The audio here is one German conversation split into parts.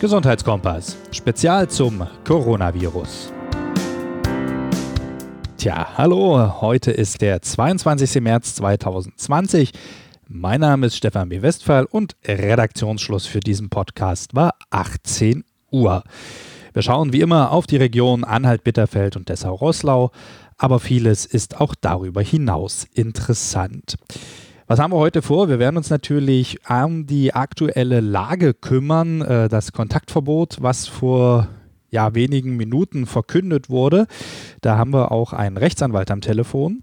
Gesundheitskompass. Spezial zum Coronavirus. Tja, hallo, heute ist der 22. März 2020. Mein Name ist Stefan B. Westphal und Redaktionsschluss für diesen Podcast war 18 Uhr. Wir schauen wie immer auf die Region Anhalt-Bitterfeld und Dessau-Rosslau, aber vieles ist auch darüber hinaus interessant. Was haben wir heute vor? Wir werden uns natürlich um die aktuelle Lage kümmern. Äh, das Kontaktverbot, was vor ja, wenigen Minuten verkündet wurde. Da haben wir auch einen Rechtsanwalt am Telefon.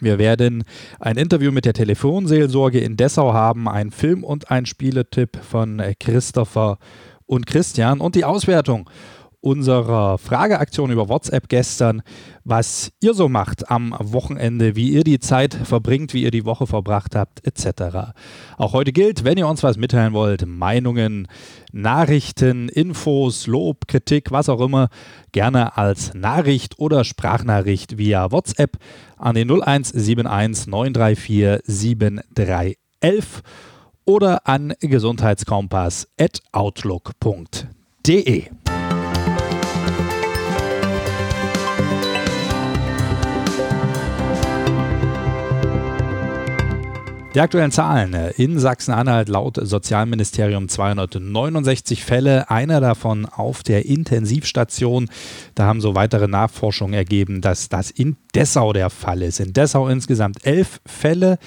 Wir werden ein Interview mit der Telefonseelsorge in Dessau haben, einen Film- und einen Spieletipp von Christopher und Christian und die Auswertung unserer Frageaktion über WhatsApp gestern, was ihr so macht am Wochenende, wie ihr die Zeit verbringt, wie ihr die Woche verbracht habt, etc. Auch heute gilt, wenn ihr uns was mitteilen wollt, Meinungen, Nachrichten, Infos, Lob, Kritik, was auch immer, gerne als Nachricht oder Sprachnachricht via WhatsApp an den 0171 934 7311 oder an gesundheitskompass.outlook.de. Die aktuellen Zahlen in Sachsen-Anhalt laut Sozialministerium 269 Fälle, einer davon auf der Intensivstation. Da haben so weitere Nachforschungen ergeben, dass das in Dessau der Fall ist. In Dessau insgesamt elf Fälle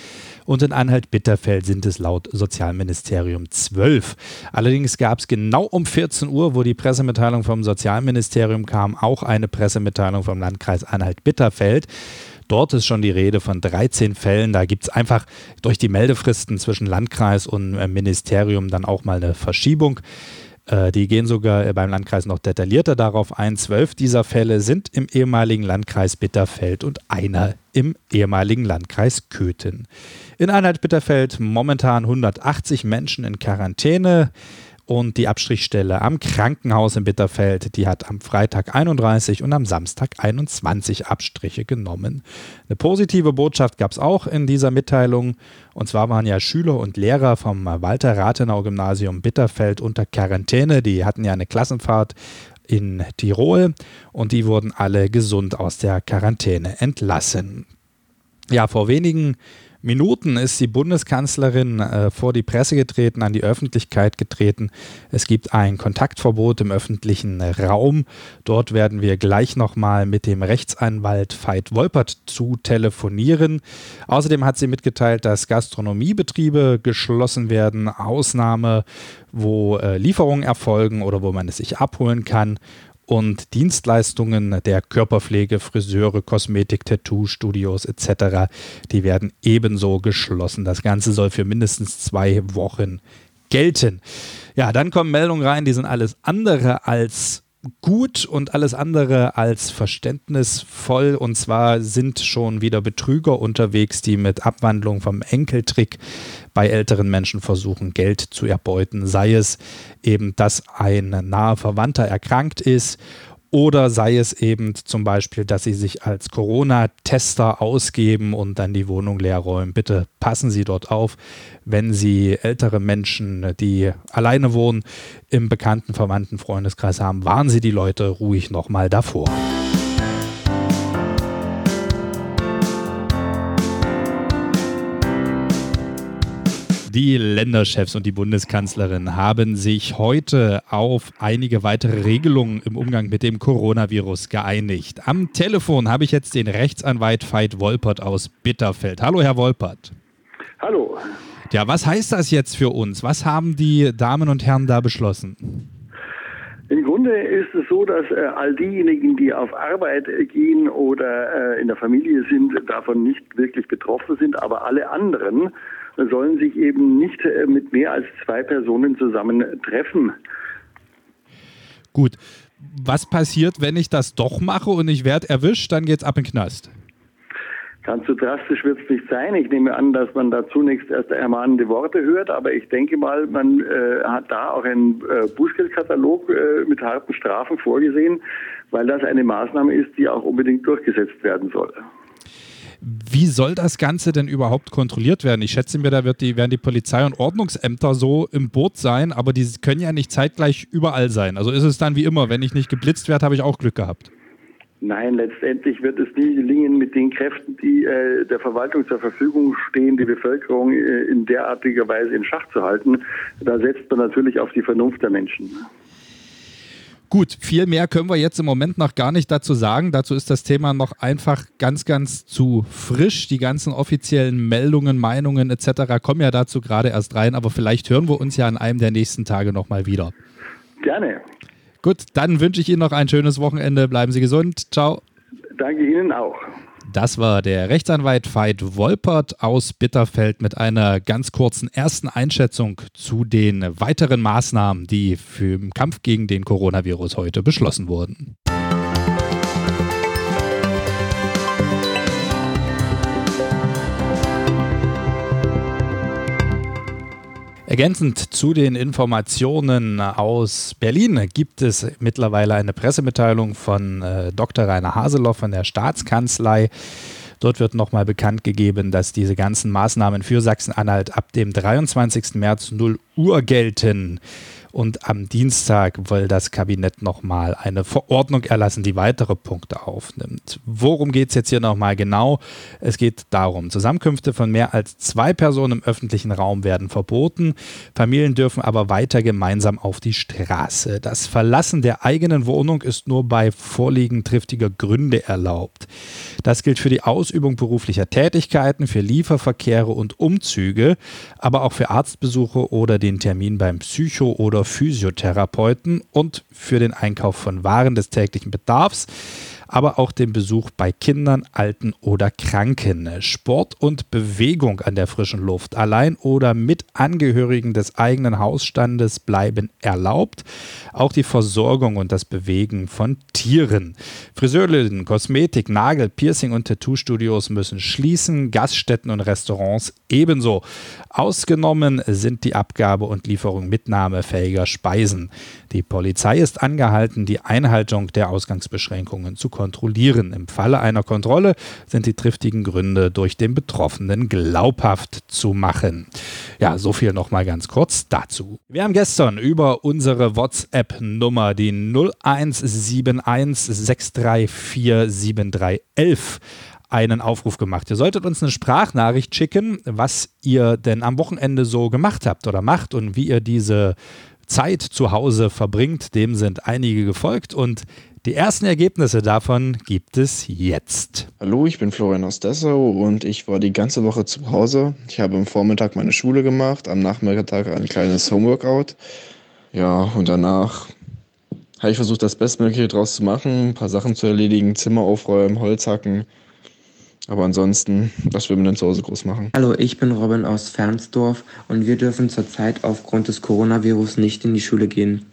und in Anhalt-Bitterfeld sind es laut Sozialministerium zwölf. Allerdings gab es genau um 14 Uhr, wo die Pressemitteilung vom Sozialministerium kam, auch eine Pressemitteilung vom Landkreis Anhalt-Bitterfeld. Dort ist schon die Rede von 13 Fällen. Da gibt es einfach durch die Meldefristen zwischen Landkreis und äh, Ministerium dann auch mal eine Verschiebung. Äh, die gehen sogar äh, beim Landkreis noch detaillierter darauf ein. Zwölf dieser Fälle sind im ehemaligen Landkreis Bitterfeld und einer im ehemaligen Landkreis Köthen. In Einheit-Bitterfeld momentan 180 Menschen in Quarantäne. Und die Abstrichstelle am Krankenhaus in Bitterfeld, die hat am Freitag 31 und am Samstag 21 Abstriche genommen. Eine positive Botschaft gab es auch in dieser Mitteilung. Und zwar waren ja Schüler und Lehrer vom Walter-Rathenau-Gymnasium Bitterfeld unter Quarantäne. Die hatten ja eine Klassenfahrt in Tirol und die wurden alle gesund aus der Quarantäne entlassen. Ja, vor wenigen Minuten ist die Bundeskanzlerin äh, vor die Presse getreten, an die Öffentlichkeit getreten. Es gibt ein Kontaktverbot im öffentlichen Raum. Dort werden wir gleich nochmal mit dem Rechtsanwalt Veit Wolpert zu telefonieren. Außerdem hat sie mitgeteilt, dass Gastronomiebetriebe geschlossen werden, Ausnahme, wo äh, Lieferungen erfolgen oder wo man es sich abholen kann und Dienstleistungen der Körperpflege, Friseure, Kosmetik, Tattoo-Studios etc., die werden ebenso geschlossen. Das Ganze soll für mindestens zwei Wochen gelten. Ja, dann kommen Meldungen rein, die sind alles andere als gut und alles andere als verständnisvoll. Und zwar sind schon wieder Betrüger unterwegs, die mit Abwandlung vom Enkeltrick bei älteren Menschen versuchen, Geld zu erbeuten. Sei es eben, dass ein naher Verwandter erkrankt ist oder sei es eben zum Beispiel, dass Sie sich als Corona-Tester ausgeben und dann die Wohnung leer räumen. Bitte passen Sie dort auf, wenn Sie ältere Menschen, die alleine wohnen, im bekannten, verwandten Freundeskreis haben. Warnen Sie die Leute ruhig nochmal davor. Die Länderchefs und die Bundeskanzlerin haben sich heute auf einige weitere Regelungen im Umgang mit dem Coronavirus geeinigt. Am Telefon habe ich jetzt den Rechtsanwalt Veit Wolpert aus Bitterfeld. Hallo, Herr Wolpert. Hallo. Ja, was heißt das jetzt für uns? Was haben die Damen und Herren da beschlossen? Im Grunde ist es so, dass äh, all diejenigen, die auf Arbeit äh, gehen oder äh, in der Familie sind, davon nicht wirklich betroffen sind, aber alle anderen sollen sich eben nicht äh, mit mehr als zwei Personen zusammen treffen. Gut. Was passiert, wenn ich das doch mache und ich werde erwischt? Dann geht es ab in den Knast. Ganz so drastisch wird es nicht sein. Ich nehme an, dass man da zunächst erst ermahnende Worte hört, aber ich denke mal, man äh, hat da auch einen äh, Bußgeldkatalog äh, mit harten Strafen vorgesehen, weil das eine Maßnahme ist, die auch unbedingt durchgesetzt werden soll. Wie soll das Ganze denn überhaupt kontrolliert werden? Ich schätze mir, da wird die, werden die Polizei und Ordnungsämter so im Boot sein, aber die können ja nicht zeitgleich überall sein. Also ist es dann wie immer, wenn ich nicht geblitzt werde, habe ich auch Glück gehabt. Nein, letztendlich wird es nie gelingen, mit den Kräften, die äh, der Verwaltung zur Verfügung stehen, die Bevölkerung äh, in derartiger Weise in Schach zu halten. Da setzt man natürlich auf die Vernunft der Menschen. Gut, viel mehr können wir jetzt im Moment noch gar nicht dazu sagen. Dazu ist das Thema noch einfach ganz, ganz zu frisch. Die ganzen offiziellen Meldungen, Meinungen etc. kommen ja dazu gerade erst rein, aber vielleicht hören wir uns ja an einem der nächsten Tage nochmal wieder. Gerne. Gut, dann wünsche ich Ihnen noch ein schönes Wochenende. Bleiben Sie gesund. Ciao. Danke Ihnen auch. Das war der Rechtsanwalt Veit Wolpert aus Bitterfeld mit einer ganz kurzen ersten Einschätzung zu den weiteren Maßnahmen, die für den Kampf gegen den Coronavirus heute beschlossen wurden. Ergänzend zu den Informationen aus Berlin gibt es mittlerweile eine Pressemitteilung von äh, Dr. Rainer Haseloff von der Staatskanzlei. Dort wird nochmal bekannt gegeben, dass diese ganzen Maßnahmen für Sachsen-Anhalt ab dem 23. März 0 Uhr gelten. Und am Dienstag will das Kabinett nochmal eine Verordnung erlassen, die weitere Punkte aufnimmt. Worum geht es jetzt hier nochmal genau? Es geht darum, Zusammenkünfte von mehr als zwei Personen im öffentlichen Raum werden verboten. Familien dürfen aber weiter gemeinsam auf die Straße. Das Verlassen der eigenen Wohnung ist nur bei Vorliegen triftiger Gründe erlaubt. Das gilt für die Ausübung beruflicher Tätigkeiten, für Lieferverkehre und Umzüge, aber auch für Arztbesuche oder den Termin beim Psycho- oder Physiotherapeuten und für den Einkauf von Waren des täglichen Bedarfs aber auch den Besuch bei Kindern, Alten oder Kranken. Sport und Bewegung an der frischen Luft allein oder mit Angehörigen des eigenen Hausstandes bleiben erlaubt. Auch die Versorgung und das Bewegen von Tieren. Friseurläden, Kosmetik, Nagel, Piercing und Tattoo-Studios müssen schließen, Gaststätten und Restaurants ebenso. Ausgenommen sind die Abgabe und Lieferung mitnahmefähiger Speisen. Die Polizei ist angehalten, die Einhaltung der Ausgangsbeschränkungen zu kontrollieren. Im Falle einer Kontrolle sind die triftigen Gründe durch den Betroffenen glaubhaft zu machen. Ja, so viel nochmal ganz kurz dazu. Wir haben gestern über unsere WhatsApp-Nummer, die 017163473111, einen Aufruf gemacht. Ihr solltet uns eine Sprachnachricht schicken, was ihr denn am Wochenende so gemacht habt oder macht und wie ihr diese Zeit zu Hause verbringt. Dem sind einige gefolgt und die ersten Ergebnisse davon gibt es jetzt. Hallo, ich bin Florian aus Dessau und ich war die ganze Woche zu Hause. Ich habe am Vormittag meine Schule gemacht, am Nachmittag ein kleines Homeworkout. Ja, und danach habe ich versucht, das Bestmögliche draus zu machen, ein paar Sachen zu erledigen, Zimmer aufräumen, Holz hacken. Aber ansonsten, was will man denn zu Hause groß machen? Hallo, ich bin Robin aus Fernsdorf und wir dürfen zurzeit aufgrund des Coronavirus nicht in die Schule gehen.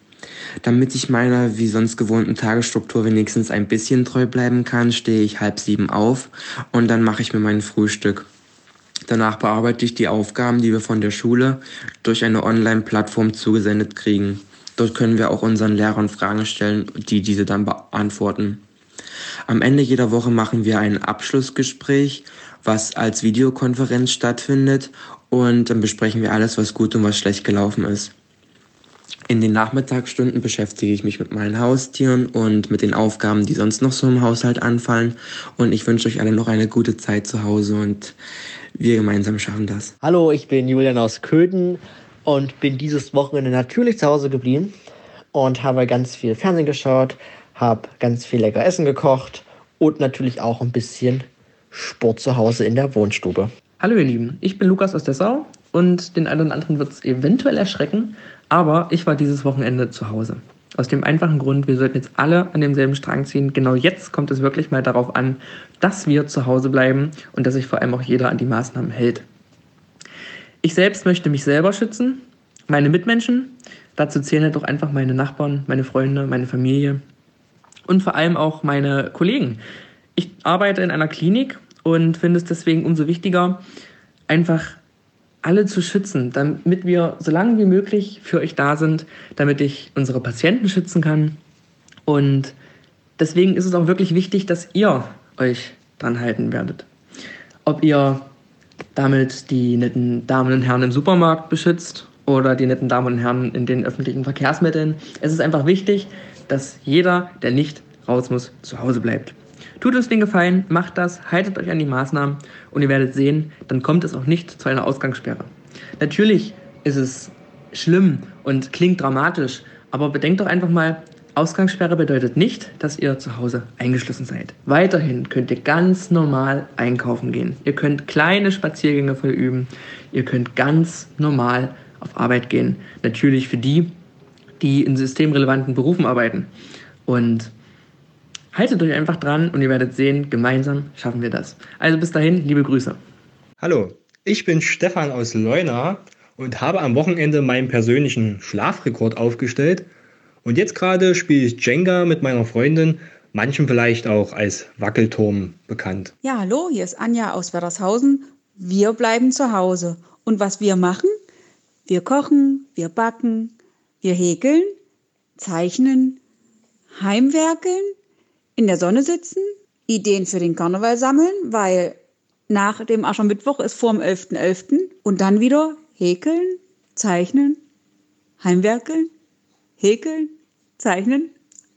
Damit ich meiner wie sonst gewohnten Tagesstruktur wenigstens ein bisschen treu bleiben kann, stehe ich halb sieben auf und dann mache ich mir mein Frühstück. Danach bearbeite ich die Aufgaben, die wir von der Schule durch eine Online-Plattform zugesendet kriegen. Dort können wir auch unseren Lehrern Fragen stellen, die diese dann beantworten. Am Ende jeder Woche machen wir ein Abschlussgespräch, was als Videokonferenz stattfindet und dann besprechen wir alles, was gut und was schlecht gelaufen ist. In den Nachmittagsstunden beschäftige ich mich mit meinen Haustieren und mit den Aufgaben, die sonst noch so im Haushalt anfallen. Und ich wünsche euch alle noch eine gute Zeit zu Hause und wir gemeinsam schaffen das. Hallo, ich bin Julian aus Köthen und bin dieses Wochenende natürlich zu Hause geblieben und habe ganz viel Fernsehen geschaut, habe ganz viel lecker Essen gekocht und natürlich auch ein bisschen Sport zu Hause in der Wohnstube. Hallo ihr Lieben, ich bin Lukas aus Dessau und den einen oder anderen wird es eventuell erschrecken, aber ich war dieses Wochenende zu Hause. Aus dem einfachen Grund, wir sollten jetzt alle an demselben Strang ziehen. Genau jetzt kommt es wirklich mal darauf an, dass wir zu Hause bleiben und dass sich vor allem auch jeder an die Maßnahmen hält. Ich selbst möchte mich selber schützen, meine Mitmenschen. Dazu zählen halt auch einfach meine Nachbarn, meine Freunde, meine Familie und vor allem auch meine Kollegen. Ich arbeite in einer Klinik und finde es deswegen umso wichtiger, einfach alle zu schützen, damit wir so lange wie möglich für euch da sind, damit ich unsere Patienten schützen kann. Und deswegen ist es auch wirklich wichtig, dass ihr euch dran halten werdet. ob ihr damit die netten Damen und Herren im Supermarkt beschützt oder die netten Damen und Herren in den öffentlichen Verkehrsmitteln. Es ist einfach wichtig, dass jeder, der nicht raus muss, zu Hause bleibt. Tut uns den Gefallen, macht das, haltet euch an die Maßnahmen und ihr werdet sehen, dann kommt es auch nicht zu einer Ausgangssperre. Natürlich ist es schlimm und klingt dramatisch, aber bedenkt doch einfach mal, Ausgangssperre bedeutet nicht, dass ihr zu Hause eingeschlossen seid. Weiterhin könnt ihr ganz normal einkaufen gehen. Ihr könnt kleine Spaziergänge verüben. Ihr könnt ganz normal auf Arbeit gehen. Natürlich für die, die in systemrelevanten Berufen arbeiten. Und haltet euch einfach dran und ihr werdet sehen, gemeinsam schaffen wir das. Also bis dahin, liebe Grüße. Hallo, ich bin Stefan aus Leuna und habe am Wochenende meinen persönlichen Schlafrekord aufgestellt. Und jetzt gerade spiele ich Jenga mit meiner Freundin, manchen vielleicht auch als Wackelturm bekannt. Ja, hallo, hier ist Anja aus Werdershausen. Wir bleiben zu Hause. Und was wir machen? Wir kochen, wir backen, wir häkeln, zeichnen, heimwerkeln, in der Sonne sitzen, Ideen für den Karneval sammeln, weil nach dem Aschermittwoch ist vor dem 11.11. .11. und dann wieder häkeln, zeichnen, heimwerkeln, häkeln, zeichnen,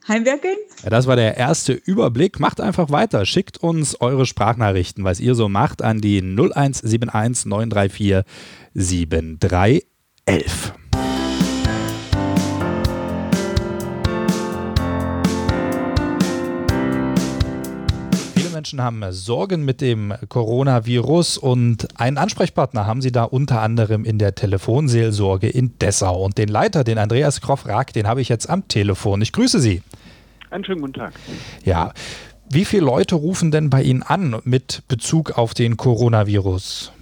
heimwerkeln. Ja, das war der erste Überblick. Macht einfach weiter. Schickt uns eure Sprachnachrichten, was ihr so macht, an die 0171 934 7311. Menschen haben Sorgen mit dem Coronavirus und einen Ansprechpartner haben sie da unter anderem in der Telefonseelsorge in Dessau. Und den Leiter, den Andreas Kroff-Rack, den habe ich jetzt am Telefon. Ich grüße Sie. Einen schönen guten Tag. Ja. Wie viele Leute rufen denn bei Ihnen an mit Bezug auf den Coronavirus?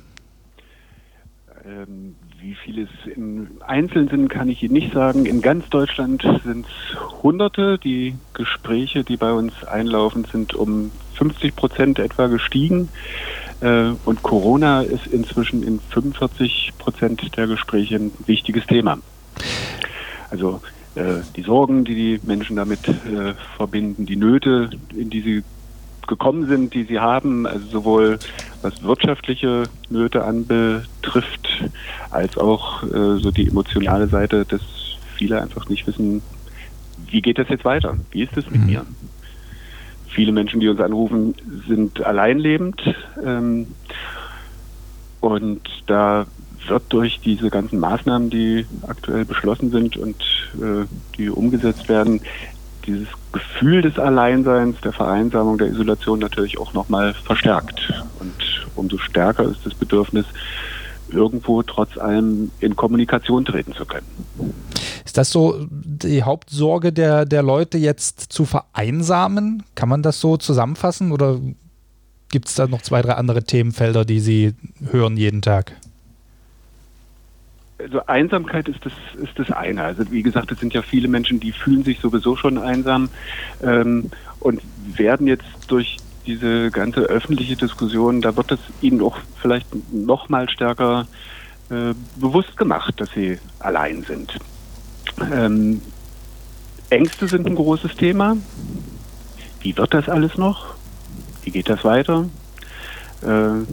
Ähm, wie viele es im Einzelnen sind, kann ich Ihnen nicht sagen. In ganz Deutschland sind es Hunderte. Die Gespräche, die bei uns einlaufen, sind um 50 Prozent etwa gestiegen. Äh, und Corona ist inzwischen in 45 Prozent der Gespräche ein wichtiges Thema. Also äh, die Sorgen, die die Menschen damit äh, verbinden, die Nöte, in die sie gekommen sind, die sie haben, also sowohl was wirtschaftliche Nöte anbetrifft, als auch so die emotionale Seite, dass viele einfach nicht wissen, wie geht das jetzt weiter? Wie ist es mit mhm. mir? Viele Menschen, die uns anrufen, sind alleinlebend. Ähm, und da wird durch diese ganzen Maßnahmen, die aktuell beschlossen sind und äh, die umgesetzt werden, dieses Gefühl des Alleinseins, der Vereinsamung, der Isolation natürlich auch nochmal verstärkt. Und umso stärker ist das Bedürfnis, irgendwo trotz allem in Kommunikation treten zu können. Ist das so die Hauptsorge der, der Leute jetzt zu vereinsamen? Kann man das so zusammenfassen oder gibt es da noch zwei, drei andere Themenfelder, die Sie hören jeden Tag? Also Einsamkeit ist das, ist das eine. Also wie gesagt, es sind ja viele Menschen, die fühlen sich sowieso schon einsam ähm, und werden jetzt durch diese ganze öffentliche Diskussion, da wird es ihnen auch vielleicht noch mal stärker äh, bewusst gemacht, dass sie allein sind. Ähm, Ängste sind ein großes Thema. Wie wird das alles noch? Wie geht das weiter? Äh,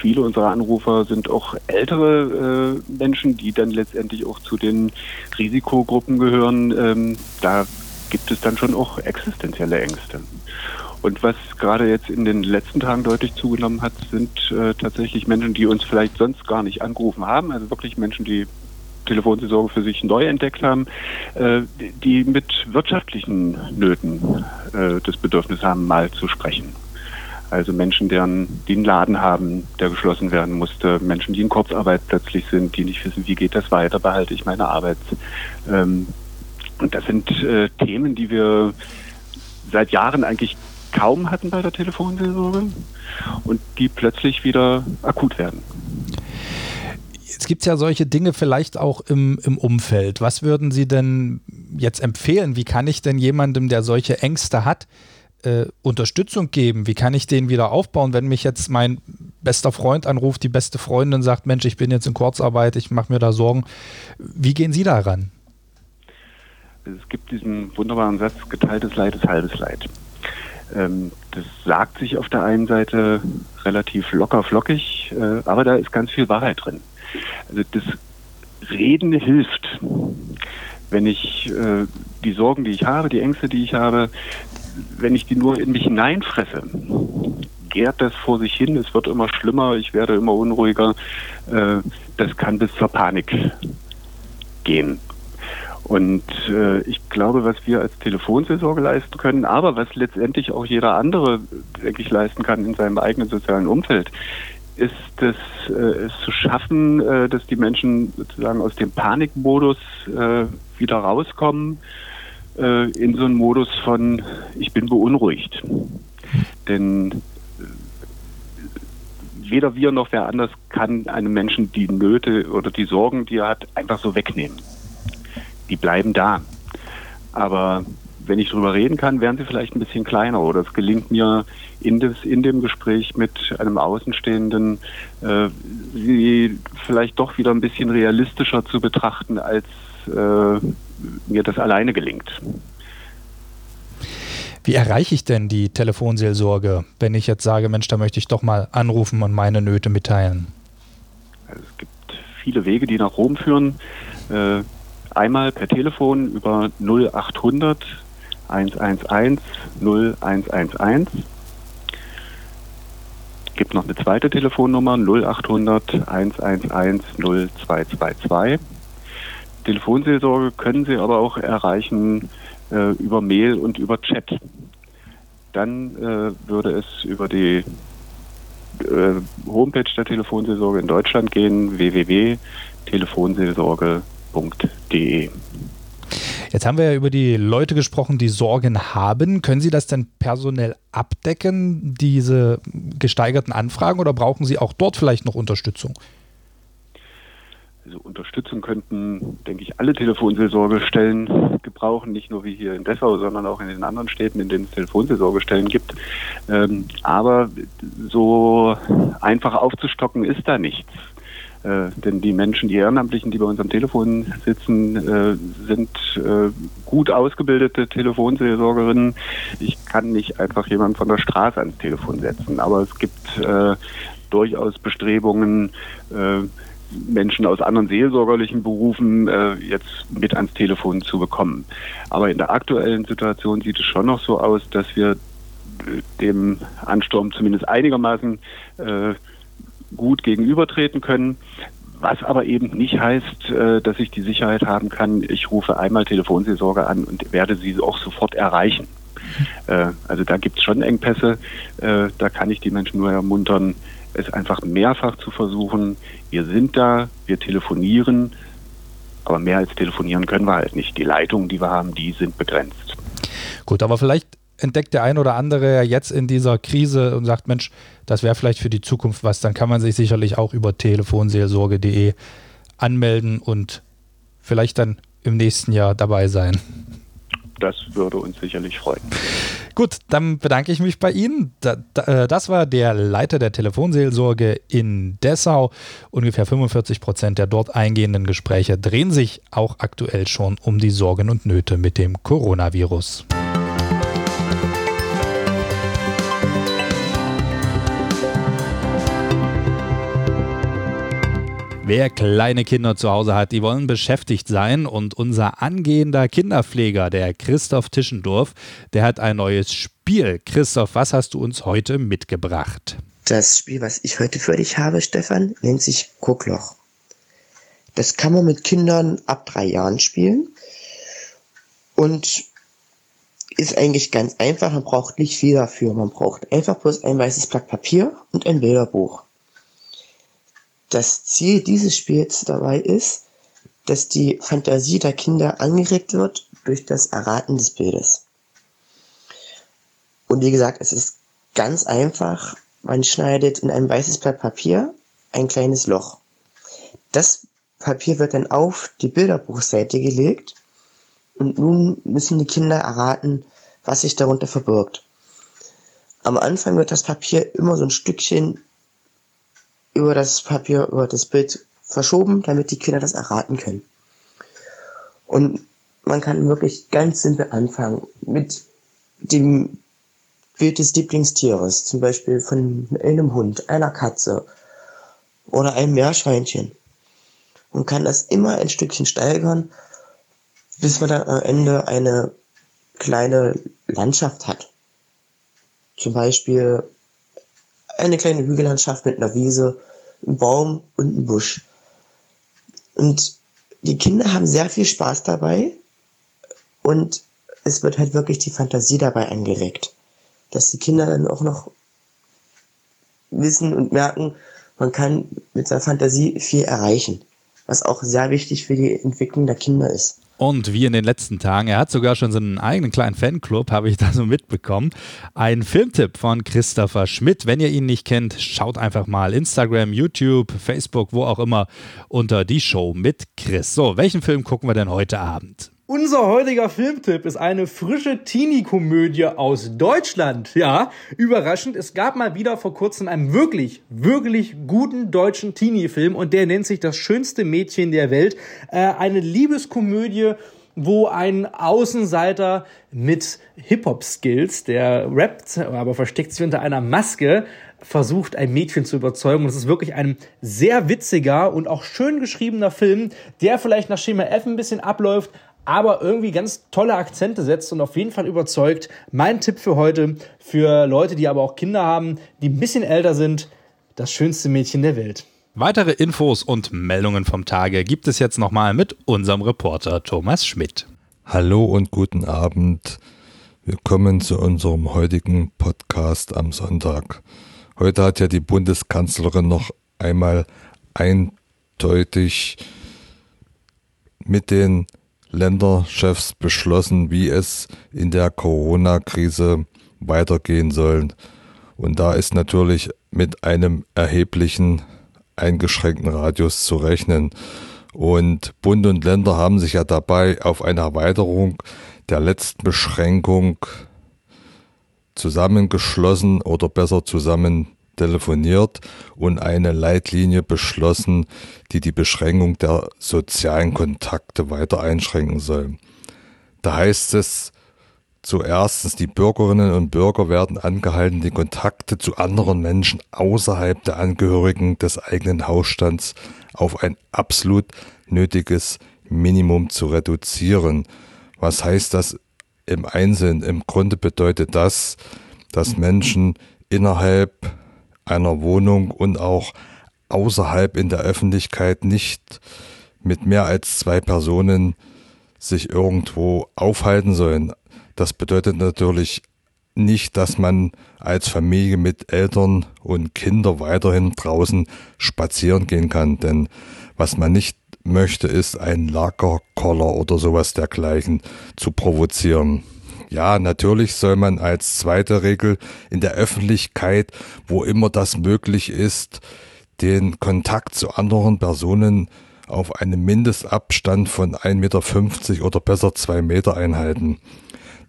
viele unserer Anrufer sind auch ältere äh, Menschen, die dann letztendlich auch zu den Risikogruppen gehören. Ähm, da gibt es dann schon auch existenzielle Ängste. Und was gerade jetzt in den letzten Tagen deutlich zugenommen hat, sind äh, tatsächlich Menschen, die uns vielleicht sonst gar nicht angerufen haben. Also wirklich Menschen, die Telefonseelsorge für sich neu entdeckt haben, äh, die mit wirtschaftlichen Nöten äh, das Bedürfnis haben, mal zu sprechen. Also Menschen, deren, die einen Laden haben, der geschlossen werden musste, Menschen, die in Kurzarbeit plötzlich sind, die nicht wissen, wie geht das weiter, behalte ich meine Arbeit. Ähm, und das sind äh, Themen, die wir seit Jahren eigentlich kaum hatten bei der Telefonseelsorge und die plötzlich wieder akut werden. Jetzt gibt es ja solche Dinge vielleicht auch im, im Umfeld. Was würden Sie denn jetzt empfehlen? Wie kann ich denn jemandem, der solche Ängste hat, äh, Unterstützung geben? Wie kann ich den wieder aufbauen, wenn mich jetzt mein bester Freund anruft, die beste Freundin sagt, Mensch, ich bin jetzt in Kurzarbeit, ich mache mir da Sorgen. Wie gehen Sie daran? Es gibt diesen wunderbaren Satz, geteiltes Leid ist halbes Leid. Ähm, das sagt sich auf der einen Seite relativ locker flockig, äh, aber da ist ganz viel Wahrheit drin. Also das Reden hilft. Wenn ich äh, die Sorgen, die ich habe, die Ängste, die ich habe, wenn ich die nur in mich hineinfresse, gärt das vor sich hin, es wird immer schlimmer, ich werde immer unruhiger. Äh, das kann bis zur Panik gehen. Und äh, ich glaube, was wir als Telefonseelsorge leisten können, aber was letztendlich auch jeder andere, denke ich, leisten kann in seinem eigenen sozialen Umfeld, ist es, äh, zu schaffen, äh, dass die Menschen sozusagen aus dem Panikmodus äh, wieder rauskommen äh, in so einen Modus von ich bin beunruhigt. Denn äh, weder wir noch wer anders kann einem Menschen die Nöte oder die Sorgen, die er hat, einfach so wegnehmen. Die bleiben da. Aber wenn ich drüber reden kann, werden sie vielleicht ein bisschen kleiner oder es gelingt mir in, des, in dem Gespräch mit einem Außenstehenden, äh, sie vielleicht doch wieder ein bisschen realistischer zu betrachten, als äh, mir das alleine gelingt. Wie erreiche ich denn die Telefonseelsorge, wenn ich jetzt sage, Mensch, da möchte ich doch mal anrufen und meine Nöte mitteilen? Also es gibt viele Wege, die nach Rom führen. Äh, einmal per Telefon über 0800 111 0111. Es gibt noch eine zweite Telefonnummer 0800 111 0222. Telefonseelsorge können Sie aber auch erreichen äh, über Mail und über Chat. Dann äh, würde es über die äh, Homepage der Telefonseelsorge in Deutschland gehen, www.telefonseelsorge.de. Jetzt haben wir ja über die Leute gesprochen, die Sorgen haben. Können Sie das denn personell abdecken, diese gesteigerten Anfragen, oder brauchen Sie auch dort vielleicht noch Unterstützung? Also Unterstützung könnten, denke ich, alle Telefonseelsorgestellen gebrauchen, nicht nur wie hier in Dessau, sondern auch in den anderen Städten, in denen es Telefonseelsorgestellen gibt. Ähm, aber so einfach aufzustocken ist da nichts. Äh, denn die Menschen, die Ehrenamtlichen, die bei uns am Telefon sitzen, äh, sind äh, gut ausgebildete Telefonseelsorgerinnen. Ich kann nicht einfach jemanden von der Straße ans Telefon setzen, aber es gibt äh, durchaus Bestrebungen, äh, Menschen aus anderen seelsorgerlichen Berufen äh, jetzt mit ans Telefon zu bekommen. Aber in der aktuellen Situation sieht es schon noch so aus, dass wir äh, dem Ansturm zumindest einigermaßen äh, gut gegenübertreten können. Was aber eben nicht heißt, äh, dass ich die Sicherheit haben kann, ich rufe einmal Telefonseelsorge an und werde sie auch sofort erreichen. Äh, also da gibt es schon Engpässe. Äh, da kann ich die Menschen nur ermuntern, es einfach mehrfach zu versuchen. Wir sind da, wir telefonieren, aber mehr als telefonieren können wir halt nicht. Die Leitungen, die wir haben, die sind begrenzt. Gut, aber vielleicht entdeckt der ein oder andere jetzt in dieser Krise und sagt, Mensch, das wäre vielleicht für die Zukunft was, dann kann man sich sicherlich auch über telefonseelsorge.de anmelden und vielleicht dann im nächsten Jahr dabei sein. Das würde uns sicherlich freuen. Gut, dann bedanke ich mich bei Ihnen. Äh, das war der Leiter der Telefonseelsorge in Dessau. Ungefähr 45 Prozent der dort eingehenden Gespräche drehen sich auch aktuell schon um die Sorgen und Nöte mit dem Coronavirus. Wer kleine Kinder zu Hause hat, die wollen beschäftigt sein und unser angehender Kinderpfleger, der Christoph Tischendorf, der hat ein neues Spiel. Christoph, was hast du uns heute mitgebracht? Das Spiel, was ich heute für dich habe, Stefan, nennt sich Guckloch. Das kann man mit Kindern ab drei Jahren spielen und ist eigentlich ganz einfach. Man braucht nicht viel dafür. Man braucht einfach bloß ein weißes Blatt Papier und ein Bilderbuch. Das Ziel dieses Spiels dabei ist, dass die Fantasie der Kinder angeregt wird durch das Erraten des Bildes. Und wie gesagt, es ist ganz einfach. Man schneidet in ein weißes Blatt Papier ein kleines Loch. Das Papier wird dann auf die Bilderbuchseite gelegt und nun müssen die Kinder erraten, was sich darunter verbirgt. Am Anfang wird das Papier immer so ein Stückchen über das Papier, über das Bild verschoben, damit die Kinder das erraten können. Und man kann wirklich ganz simpel anfangen mit dem Bild des Lieblingstieres, zum Beispiel von einem Hund, einer Katze oder einem Meerschweinchen. Und kann das immer ein Stückchen steigern, bis man dann am Ende eine kleine Landschaft hat. Zum Beispiel eine kleine Hügellandschaft mit einer Wiese, einem Baum und einem Busch. Und die Kinder haben sehr viel Spaß dabei und es wird halt wirklich die Fantasie dabei angeregt, dass die Kinder dann auch noch wissen und merken, man kann mit seiner Fantasie viel erreichen, was auch sehr wichtig für die Entwicklung der Kinder ist. Und wie in den letzten Tagen, er hat sogar schon so einen eigenen kleinen Fanclub, habe ich da so mitbekommen. Ein Filmtipp von Christopher Schmidt. Wenn ihr ihn nicht kennt, schaut einfach mal Instagram, YouTube, Facebook, wo auch immer unter die Show mit Chris. So, welchen Film gucken wir denn heute Abend? Unser heutiger Filmtipp ist eine frische Teenie-Komödie aus Deutschland. Ja, überraschend. Es gab mal wieder vor kurzem einen wirklich, wirklich guten deutschen Teenie-Film und der nennt sich Das schönste Mädchen der Welt. Äh, eine Liebeskomödie wo ein Außenseiter mit Hip-Hop-Skills, der rappt, aber versteckt sich unter einer Maske, versucht, ein Mädchen zu überzeugen. Und es ist wirklich ein sehr witziger und auch schön geschriebener Film, der vielleicht nach Schema F ein bisschen abläuft, aber irgendwie ganz tolle Akzente setzt und auf jeden Fall überzeugt. Mein Tipp für heute, für Leute, die aber auch Kinder haben, die ein bisschen älter sind, das schönste Mädchen der Welt. Weitere Infos und Meldungen vom Tage gibt es jetzt nochmal mit unserem Reporter Thomas Schmidt. Hallo und guten Abend. Willkommen zu unserem heutigen Podcast am Sonntag. Heute hat ja die Bundeskanzlerin noch einmal eindeutig mit den Länderchefs beschlossen, wie es in der Corona-Krise weitergehen soll. Und da ist natürlich mit einem erheblichen eingeschränkten Radius zu rechnen. Und Bund und Länder haben sich ja dabei auf eine Erweiterung der letzten Beschränkung zusammengeschlossen oder besser zusammen telefoniert und eine Leitlinie beschlossen, die die Beschränkung der sozialen Kontakte weiter einschränken soll. Da heißt es zuerstens, die Bürgerinnen und Bürger werden angehalten, die Kontakte zu anderen Menschen außerhalb der Angehörigen des eigenen Hausstands auf ein absolut nötiges Minimum zu reduzieren. Was heißt das im Einzelnen? Im Grunde bedeutet das, dass Menschen innerhalb einer Wohnung und auch außerhalb in der Öffentlichkeit nicht mit mehr als zwei Personen sich irgendwo aufhalten sollen. Das bedeutet natürlich nicht, dass man als Familie mit Eltern und Kindern weiterhin draußen spazieren gehen kann. Denn was man nicht möchte, ist ein Lagerkoller oder sowas dergleichen zu provozieren. Ja, natürlich soll man als zweite Regel in der Öffentlichkeit, wo immer das möglich ist, den Kontakt zu anderen Personen auf einem Mindestabstand von 1,50 Meter oder besser zwei Meter einhalten.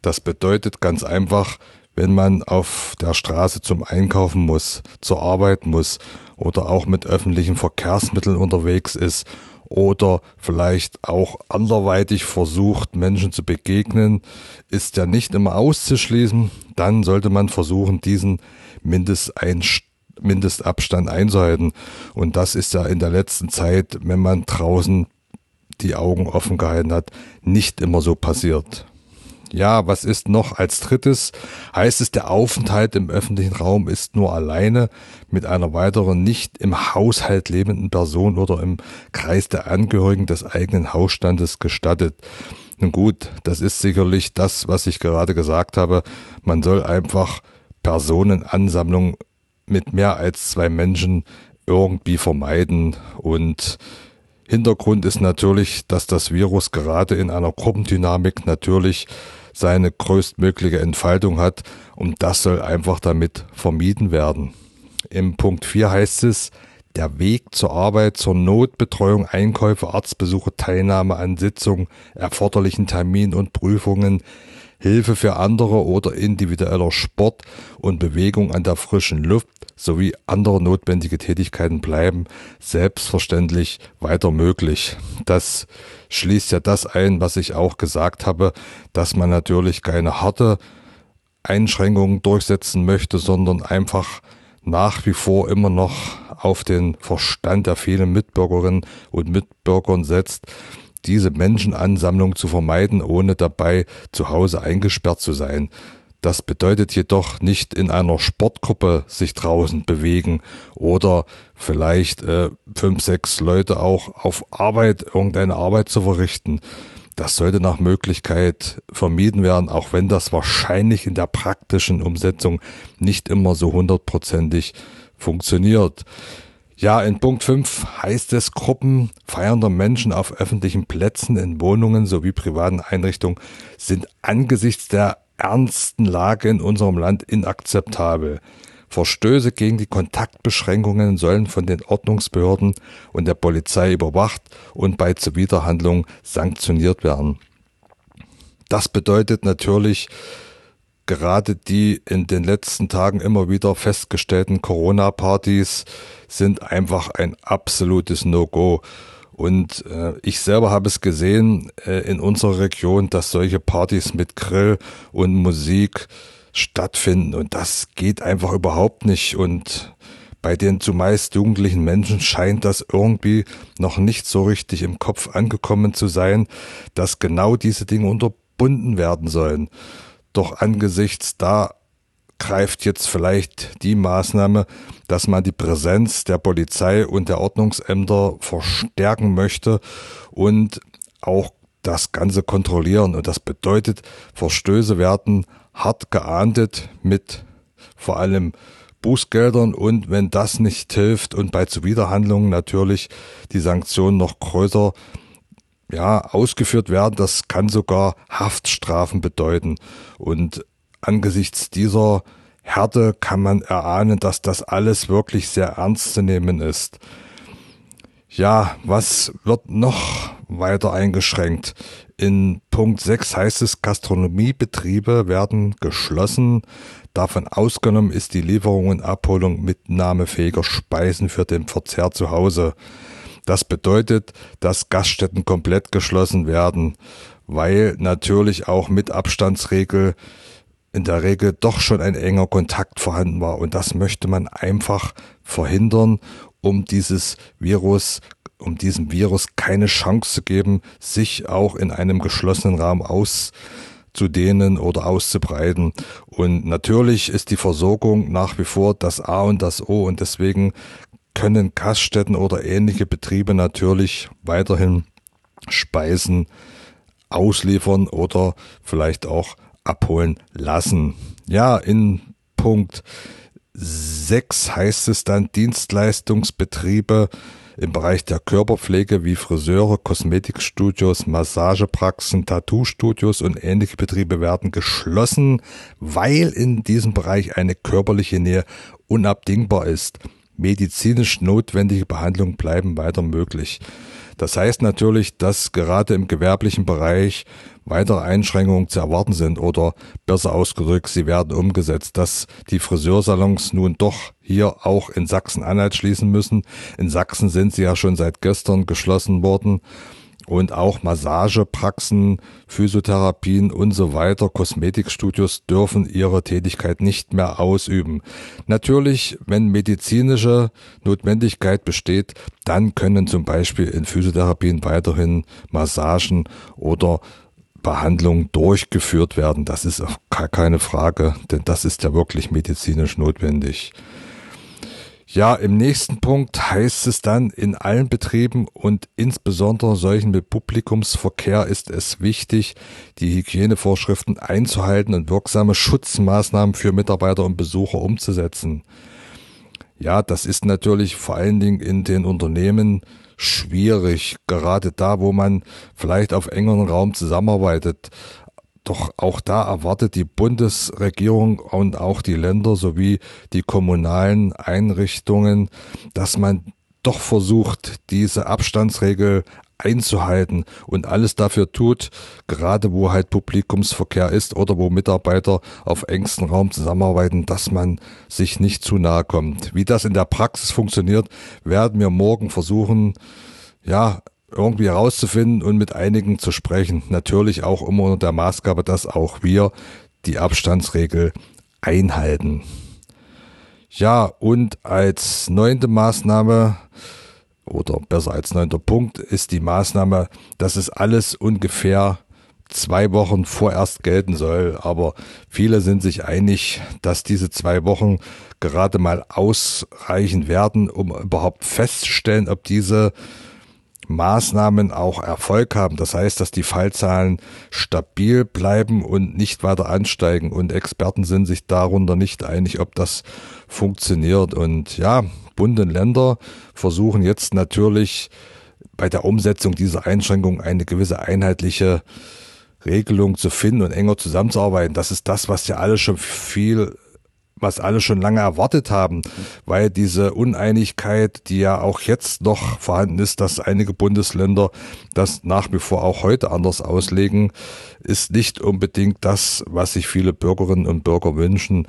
Das bedeutet ganz einfach, wenn man auf der Straße zum Einkaufen muss, zur Arbeit muss oder auch mit öffentlichen Verkehrsmitteln unterwegs ist oder vielleicht auch anderweitig versucht, Menschen zu begegnen, ist ja nicht immer auszuschließen. Dann sollte man versuchen, diesen Mindestabstand einzuhalten. Und das ist ja in der letzten Zeit, wenn man draußen die Augen offen gehalten hat, nicht immer so passiert. Ja, was ist noch als drittes? Heißt es, der Aufenthalt im öffentlichen Raum ist nur alleine mit einer weiteren nicht im Haushalt lebenden Person oder im Kreis der Angehörigen des eigenen Hausstandes gestattet. Nun gut, das ist sicherlich das, was ich gerade gesagt habe. Man soll einfach Personenansammlungen mit mehr als zwei Menschen irgendwie vermeiden und Hintergrund ist natürlich, dass das Virus gerade in einer Gruppendynamik natürlich seine größtmögliche Entfaltung hat und das soll einfach damit vermieden werden. Im Punkt 4 heißt es, der Weg zur Arbeit, zur Notbetreuung, Einkäufe, Arztbesuche, Teilnahme an Sitzungen, erforderlichen Terminen und Prüfungen, Hilfe für andere oder individueller Sport und Bewegung an der frischen Luft sowie andere notwendige Tätigkeiten bleiben selbstverständlich weiter möglich. Das schließt ja das ein, was ich auch gesagt habe, dass man natürlich keine harte Einschränkungen durchsetzen möchte, sondern einfach nach wie vor immer noch auf den Verstand der vielen Mitbürgerinnen und Mitbürgern setzt, diese Menschenansammlung zu vermeiden, ohne dabei zu Hause eingesperrt zu sein. Das bedeutet jedoch nicht in einer Sportgruppe sich draußen bewegen oder vielleicht äh, fünf, sechs Leute auch auf Arbeit, irgendeine Arbeit zu verrichten. Das sollte nach Möglichkeit vermieden werden, auch wenn das wahrscheinlich in der praktischen Umsetzung nicht immer so hundertprozentig funktioniert. Ja, in Punkt 5 heißt es, Gruppen feiernder Menschen auf öffentlichen Plätzen, in Wohnungen sowie privaten Einrichtungen sind angesichts der ernsten Lage in unserem Land inakzeptabel. Verstöße gegen die Kontaktbeschränkungen sollen von den Ordnungsbehörden und der Polizei überwacht und bei Zuwiderhandlung sanktioniert werden. Das bedeutet natürlich, gerade die in den letzten Tagen immer wieder festgestellten Corona-Partys sind einfach ein absolutes No-Go. Und äh, ich selber habe es gesehen äh, in unserer Region, dass solche Partys mit Grill und Musik stattfinden. Und das geht einfach überhaupt nicht. Und bei den zumeist jugendlichen Menschen scheint das irgendwie noch nicht so richtig im Kopf angekommen zu sein, dass genau diese Dinge unterbunden werden sollen. Doch angesichts da greift jetzt vielleicht die Maßnahme, dass man die Präsenz der Polizei und der Ordnungsämter verstärken möchte und auch das Ganze kontrollieren. Und das bedeutet, Verstöße werden hart geahndet mit vor allem Bußgeldern und wenn das nicht hilft und bei Zuwiderhandlungen natürlich die Sanktionen noch größer ja, ausgeführt werden, das kann sogar Haftstrafen bedeuten. Und angesichts dieser Härte kann man erahnen, dass das alles wirklich sehr ernst zu nehmen ist. Ja, was wird noch weiter eingeschränkt? In Punkt 6 heißt es, Gastronomiebetriebe werden geschlossen. Davon ausgenommen ist die Lieferung und Abholung mitnahmefähiger Speisen für den Verzehr zu Hause. Das bedeutet, dass Gaststätten komplett geschlossen werden, weil natürlich auch mit Abstandsregel in der Regel doch schon ein enger Kontakt vorhanden war. Und das möchte man einfach verhindern, um dieses Virus, um diesem Virus keine Chance zu geben, sich auch in einem geschlossenen Raum auszudehnen oder auszubreiten. Und natürlich ist die Versorgung nach wie vor das A und das O und deswegen können Gaststätten oder ähnliche Betriebe natürlich weiterhin Speisen ausliefern oder vielleicht auch abholen lassen. Ja, in Punkt 6 heißt es dann Dienstleistungsbetriebe im Bereich der Körperpflege wie Friseure, Kosmetikstudios, Massagepraxen, Tattoo-Studios und ähnliche Betriebe werden geschlossen, weil in diesem Bereich eine körperliche Nähe unabdingbar ist. Medizinisch notwendige Behandlungen bleiben weiter möglich. Das heißt natürlich, dass gerade im gewerblichen Bereich weitere Einschränkungen zu erwarten sind oder besser ausgedrückt, sie werden umgesetzt, dass die Friseursalons nun doch hier auch in Sachsen-Anhalt schließen müssen. In Sachsen sind sie ja schon seit gestern geschlossen worden und auch Massagepraxen, Physiotherapien und so weiter, Kosmetikstudios dürfen ihre Tätigkeit nicht mehr ausüben. Natürlich, wenn medizinische Notwendigkeit besteht, dann können zum Beispiel in Physiotherapien weiterhin Massagen oder Behandlung durchgeführt werden. Das ist auch keine Frage, denn das ist ja wirklich medizinisch notwendig. Ja, im nächsten Punkt heißt es dann, in allen Betrieben und insbesondere solchen mit Publikumsverkehr ist es wichtig, die Hygienevorschriften einzuhalten und wirksame Schutzmaßnahmen für Mitarbeiter und Besucher umzusetzen. Ja, das ist natürlich vor allen Dingen in den Unternehmen schwierig, gerade da, wo man vielleicht auf engeren Raum zusammenarbeitet. Doch auch da erwartet die Bundesregierung und auch die Länder sowie die kommunalen Einrichtungen, dass man doch versucht, diese Abstandsregel einzuhalten und alles dafür tut, gerade wo halt Publikumsverkehr ist oder wo Mitarbeiter auf engstem Raum zusammenarbeiten, dass man sich nicht zu nahe kommt. Wie das in der Praxis funktioniert, werden wir morgen versuchen, ja, irgendwie herauszufinden und mit einigen zu sprechen. Natürlich auch immer unter der Maßgabe, dass auch wir die Abstandsregel einhalten. Ja, und als neunte Maßnahme oder besser als neunter Punkt ist die Maßnahme, dass es alles ungefähr zwei Wochen vorerst gelten soll. Aber viele sind sich einig, dass diese zwei Wochen gerade mal ausreichen werden, um überhaupt festzustellen, ob diese Maßnahmen auch Erfolg haben. Das heißt, dass die Fallzahlen stabil bleiben und nicht weiter ansteigen. Und Experten sind sich darunter nicht einig, ob das funktioniert. Und ja, Bund und Länder versuchen jetzt natürlich bei der Umsetzung dieser Einschränkungen eine gewisse einheitliche Regelung zu finden und enger zusammenzuarbeiten. Das ist das, was ja alle schon viel was alle schon lange erwartet haben, weil diese Uneinigkeit, die ja auch jetzt noch vorhanden ist, dass einige Bundesländer das nach wie vor auch heute anders auslegen, ist nicht unbedingt das, was sich viele Bürgerinnen und Bürger wünschen.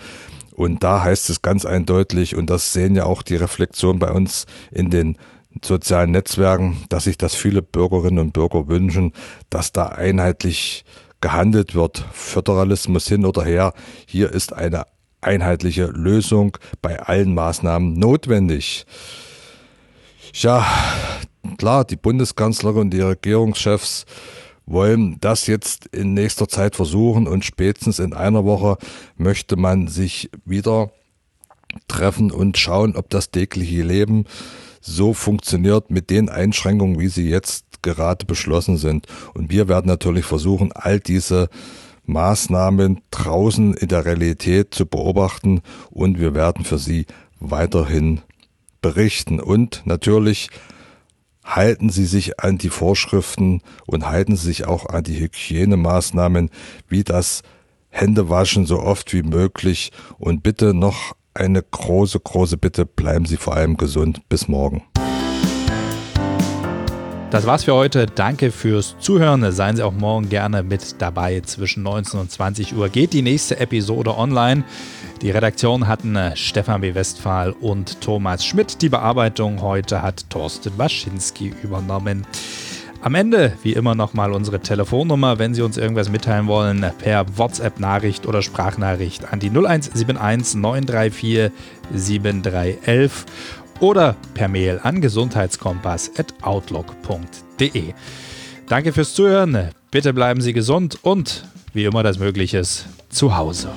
Und da heißt es ganz eindeutig, und das sehen ja auch die Reflexionen bei uns in den sozialen Netzwerken, dass sich das viele Bürgerinnen und Bürger wünschen, dass da einheitlich gehandelt wird. Föderalismus hin oder her. Hier ist eine einheitliche Lösung bei allen Maßnahmen notwendig. Ja, klar, die Bundeskanzlerin und die Regierungschefs wollen das jetzt in nächster Zeit versuchen und spätestens in einer Woche möchte man sich wieder treffen und schauen, ob das tägliche Leben so funktioniert mit den Einschränkungen, wie sie jetzt gerade beschlossen sind. Und wir werden natürlich versuchen, all diese Maßnahmen draußen in der Realität zu beobachten und wir werden für Sie weiterhin berichten. Und natürlich halten Sie sich an die Vorschriften und halten Sie sich auch an die Hygienemaßnahmen, wie das Händewaschen so oft wie möglich. Und bitte noch eine große, große Bitte, bleiben Sie vor allem gesund. Bis morgen. Das war's für heute. Danke fürs Zuhören. Seien Sie auch morgen gerne mit dabei. Zwischen 19 und 20 Uhr geht die nächste Episode online. Die Redaktion hatten äh, Stefan B. Westphal und Thomas Schmidt. Die Bearbeitung heute hat Thorsten Waschinski übernommen. Am Ende, wie immer, nochmal unsere Telefonnummer, wenn Sie uns irgendwas mitteilen wollen, per WhatsApp-Nachricht oder Sprachnachricht an die 0171 934 7311 oder per Mail an gesundheitskompass.outlook.de. Danke fürs Zuhören, bitte bleiben Sie gesund und wie immer das Mögliche ist, zu Hause.